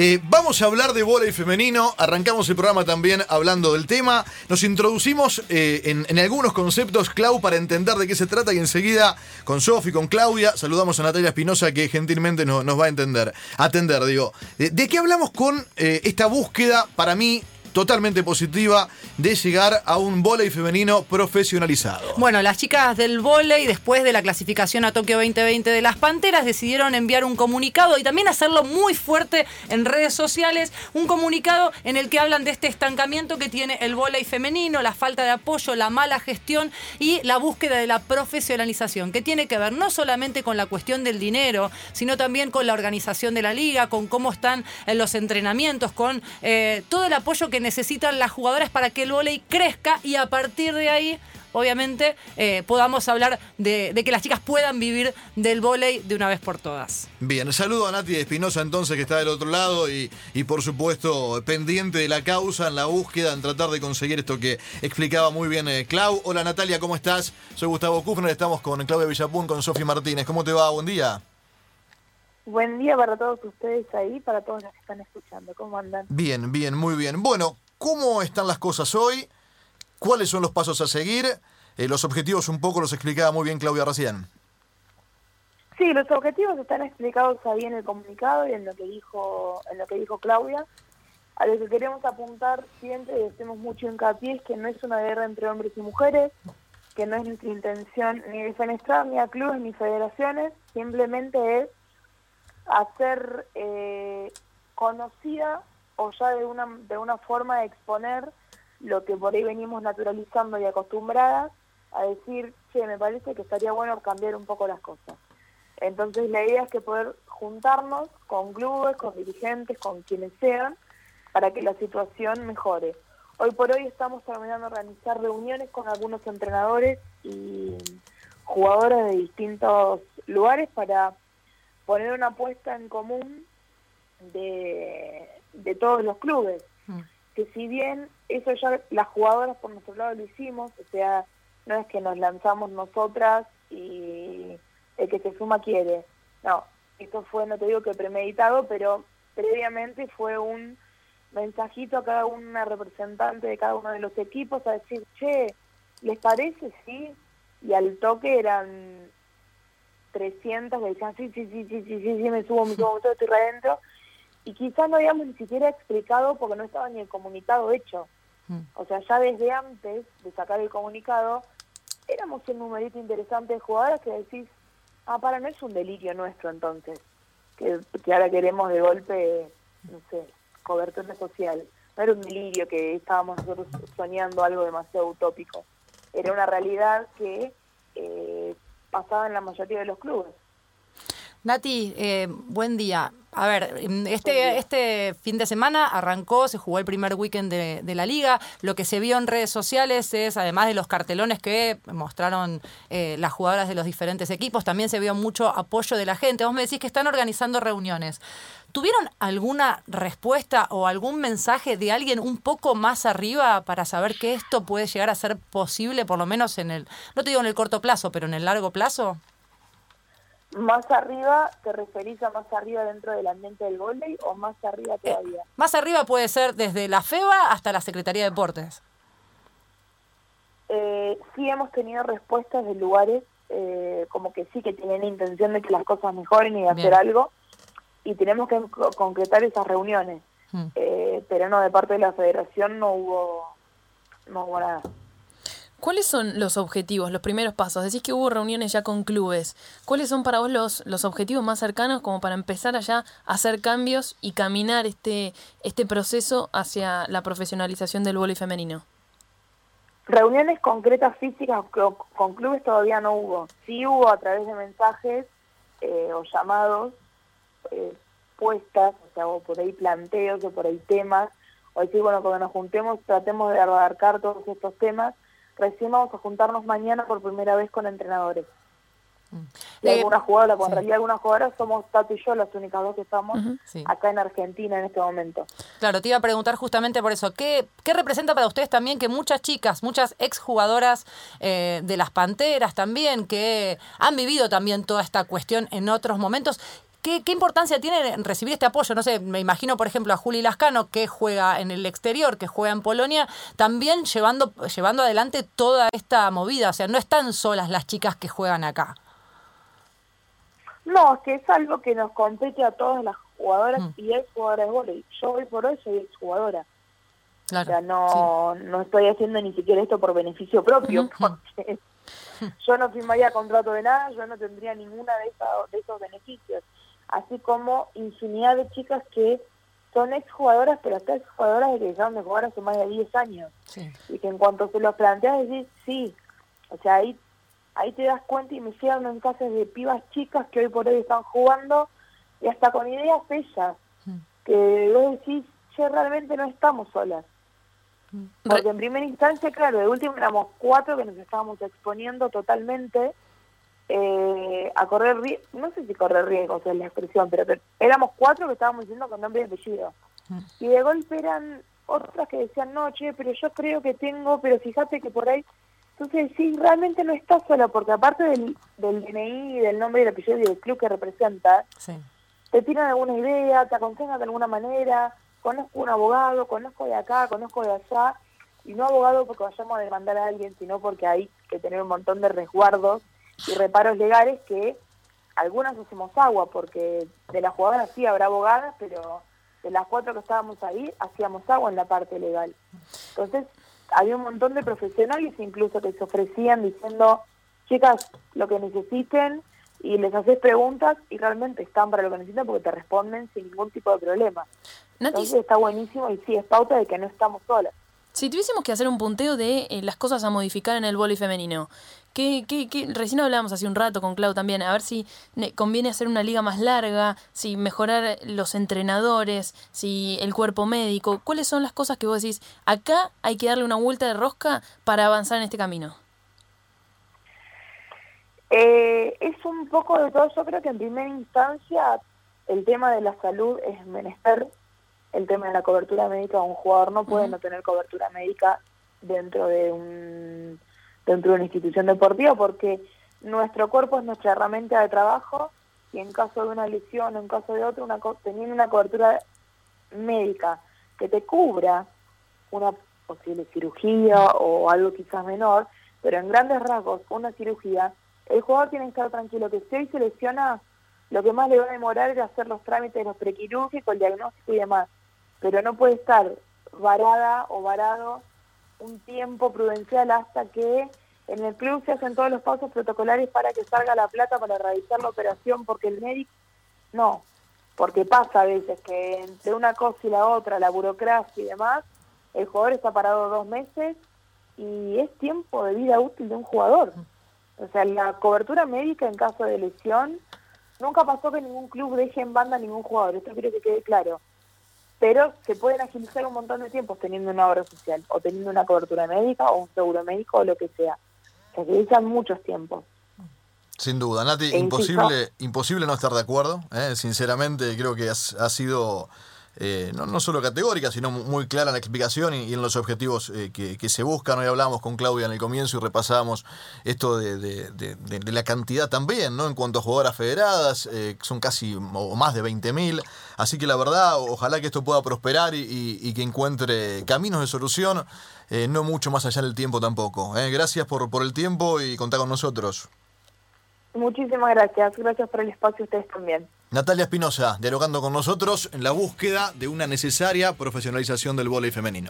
Eh, vamos a hablar de y femenino. Arrancamos el programa también hablando del tema. Nos introducimos eh, en, algunos conceptos, Clau, para entender de qué se trata y enseguida con Sofi, con Claudia, saludamos a Natalia Espinosa que gentilmente nos, va a entender, atender, digo. ¿De, qué hablamos con eh, esta búsqueda, para mí, totalmente positiva de llegar a un vóley femenino profesionalizado. Bueno, las chicas del vóley, después de la clasificación a Tokio 2020 de las Panteras, decidieron enviar un comunicado y también hacerlo muy fuerte en redes sociales, un comunicado en el que hablan de este estancamiento que tiene el vóley femenino, la falta de apoyo, la mala gestión y la búsqueda de la profesionalización, que tiene que ver no solamente con la cuestión del dinero, sino también con la organización de la liga, con cómo están los entrenamientos, con eh, todo el apoyo que necesitan las jugadoras para que el vóley crezca y a partir de ahí obviamente eh, podamos hablar de, que las chicas puedan vivir del vóley de una vez por todas. Bien, saludo a Nati Espinosa entonces que está del otro lado y, y, por supuesto pendiente de la causa, en la búsqueda, en tratar de conseguir esto que explicaba muy bien eh, Clau. Hola Natalia, ¿cómo estás? Soy Gustavo Kufner, estamos con Claudia Villapun, con Sofi Martínez. ¿Cómo te va? Buen día. Buen día para todos ustedes ahí, para todos los que están escuchando. ¿Cómo andan? Bien, bien, muy bien. Bueno, ¿cómo están las cosas hoy? ¿Cuáles son los pasos a seguir? Eh, los objetivos un poco los explicaba muy bien Claudia recién. Sí, los objetivos están explicados ahí en el comunicado y en lo que dijo, en lo que dijo Claudia. A lo que queremos apuntar siempre y hacemos mucho hincapié es que no es una guerra entre hombres y mujeres, que no es nuestra intención ni defenestrar ni a clubes ni federaciones, simplemente es hacer eh, conocida o ya de una, de una forma de exponer lo que por ahí venimos naturalizando y acostumbradas a decir, che, me parece que estaría bueno cambiar un poco las cosas. Entonces la idea es que poder juntarnos con clubes, con dirigentes, con quienes sean, para que la situación mejore. Hoy por hoy estamos terminando de organizar reuniones con algunos entrenadores y jugadores de distintos lugares para poner una apuesta en común de, de todos los clubes. Mm. Que si bien eso ya las jugadoras por nuestro lado lo hicimos, o sea, no es que nos lanzamos nosotras y el que se suma quiere. No, esto fue, no te digo que premeditado, pero previamente fue un mensajito a cada una representante de cada uno de los equipos a decir, che, ¿les parece? Sí. Y al toque eran 300 que decían, sí, sí, sí, sí, sí, sí, sí, me subo, me subo, todo estoy adentro. Y quizás no habíamos ni siquiera explicado porque no estaba ni el comunicado hecho. Mm. O sea, ya desde antes de sacar el comunicado, éramos un numerito interesante de jugadoras que decís, ah, para, no es un delirio nuestro entonces, que, que ahora queremos de golpe, no sé, cobertura social. No era un delirio que estábamos nosotros soñando algo demasiado utópico. Era una realidad que pasaba en la mayoría de los clubes. Nati, eh, buen día. A ver, este, este fin de semana arrancó, se jugó el primer weekend de, la liga. Lo que se vio en redes sociales es, además de los cartelones que mostraron eh, las jugadoras de los diferentes equipos, también se vio mucho apoyo de la gente. Vos me decís que están organizando reuniones. ¿Tuvieron alguna respuesta o algún mensaje de alguien un poco más arriba para saber que esto puede llegar a ser posible, por lo menos en el, no te digo en el corto plazo, pero en el largo plazo? ¿Más arriba te referís a más arriba dentro del ambiente del volei o más arriba eh, todavía? más arriba puede ser desde la FEBA hasta la Secretaría de Deportes. Eh, sí hemos tenido respuestas de lugares eh, como que sí que tienen intención de que las cosas mejoren y de hacer algo y tenemos que concretar esas reuniones. Eh, pero no, de parte de la federación no hubo, no hubo nada. ¿Cuáles son los objetivos, los primeros pasos? Decís que hubo reuniones ya con clubes. ¿Cuáles son para vos los, los objetivos más cercanos como para empezar allá a hacer cambios y caminar este, este proceso hacia la profesionalización del voleibol femenino? Reuniones concretas físicas con clubes todavía no hubo. Sí hubo a través de mensajes eh, o llamados eh, puestas, o sea, o por ahí planteos o por ahí temas, o decir, bueno, cuando nos juntemos tratemos de abarcar todos estos temas Recién vamos a juntarnos mañana por primera vez con entrenadores. Mm. Y algunas jugadoras, en realidad algunas jugadoras somos Tato y yo las únicas dos que estamos acá en Argentina en este momento. Claro, te iba a preguntar justamente por eso, ¿qué, qué representa para ustedes también que muchas chicas, muchas exjugadoras eh, de las Panteras también, que han vivido también toda esta cuestión en otros momentos, ¿qué, ¿qué importancia tiene en recibir este apoyo? No sé, me imagino, por ejemplo, a Juli Lascano, que juega en el exterior, que juega en Polonia, también llevando, llevando adelante toda esta movida. O sea, no están solas las chicas que juegan acá. No, es que es algo que nos compete a todas las jugadoras Mm. y ex jugadoras de vóley. Yo hoy por hoy soy ex jugadora. Claro. O sea, no, no estoy haciendo ni siquiera esto por beneficio propio, porque yo no firmaría contrato de nada, yo no tendría ninguna de, esa- de esos beneficios. Así como infinidad de chicas que son ex jugadoras, pero hasta ex jugadoras de que dejaron de jugar hace más de 10 años. Sí. Y que en cuanto se los planteas decís, sí, o sea, ahí, ahí te das cuenta y me llegan mensajes de pibas chicas que hoy por hoy están jugando y hasta con ideas ellas, Mm. que vos decís, che, realmente no estamos solas. Porque en primera instancia, claro, de último éramos cuatro que nos estábamos exponiendo totalmente eh, a correr riesgo, no sé si correr riesgos es la expresión, pero que éramos cuatro que estábamos diciendo con nombre y apellido. Mm. Y de golpe eran otras que decían, no, che, pero yo creo que tengo, pero fíjate que por ahí... Entonces, sí, realmente no estás sola, porque aparte del, del DNI, del nombre y el apellido y del club que representa, Sí. te tiran alguna idea, te aconsejan de alguna manera, conozco un abogado, conozco de acá, conozco de allá, y no abogado porque vayamos a demandar a alguien, sino porque hay que tener un montón de resguardos y reparos legales que algunas hacemos agua, porque de las jugadoras sí habrá abogadas, pero de las cuatro que estábamos ahí hacíamos agua en la parte legal. Entonces, había un montón de profesionales incluso que se ofrecían diciendo, chicas, lo que necesiten, y les haces preguntas y realmente están para lo que necesitan porque te responden sin ningún tipo de problema. Entonces está buenísimo y sí, es pauta de que no estamos solas. si tuviésemos que hacer un punteo de eh, las cosas a modificar en el vóley femenino, ¿qué, qué, qué- recién hablábamos hace un rato con Clau también, a ver si ne- conviene hacer una liga más larga, si mejorar los entrenadores, si el cuerpo médico, ¿cuáles son las cosas que vos decís, acá hay que darle una vuelta de rosca para avanzar en este camino? Eh, es un poco de todo, yo creo que en primera instancia el tema de la salud es menester, el tema de la cobertura médica, un jugador no puede no tener cobertura médica dentro de un dentro de una institución deportiva porque nuestro cuerpo es nuestra herramienta de trabajo y en caso de una lesión o en caso de otro, una co- teniendo una cobertura médica que te cubra una posible cirugía o algo quizás menor, pero en grandes rasgos una cirugía, el jugador tiene que estar tranquilo que si hoy se lesiona, lo que más le va a demorar es hacer los trámites, los prequirúrgicos, el diagnóstico y demás, pero no puede estar varada o varado un tiempo prudencial hasta que en el club se hacen todos los pasos protocolares para que salga la plata para realizar la operación, porque el médico no, porque pasa a veces que entre una cosa y la otra, la burocracia y demás, el jugador está parado dos meses y es tiempo de vida útil de un jugador. O sea, la cobertura médica en caso de lesión, nunca pasó que ningún club deje en banda a ningún jugador, esto quiero que quede claro. Pero se pueden agilizar un montón de tiempos teniendo una obra social, o teniendo una cobertura médica, o un seguro médico, o lo que sea. Se agilizan muchos tiempos. Sin duda, Nati, E insisto- imposible, imposible no estar de acuerdo. ¿eh? Sinceramente, creo que ha sido eh, no, no solo categórica, sino mu- muy clara en la explicación y, en los objetivos eh, que, que se buscan. Hoy hablábamos con Claudia en el comienzo y repasábamos esto de, de- la cantidad también, ¿no? En cuanto a jugadoras federadas, eh, son casi o más de 20.000. Así que la verdad, ojalá que esto pueda prosperar y, y- y que encuentre caminos de solución, eh, no mucho más allá del tiempo tampoco. Gracias por, por el tiempo y contar con nosotros. Muchísimas gracias. Gracias por el espacio ustedes también. Natalia Espinosa, dialogando con nosotros en la búsqueda de una necesaria profesionalización del vóley femenino.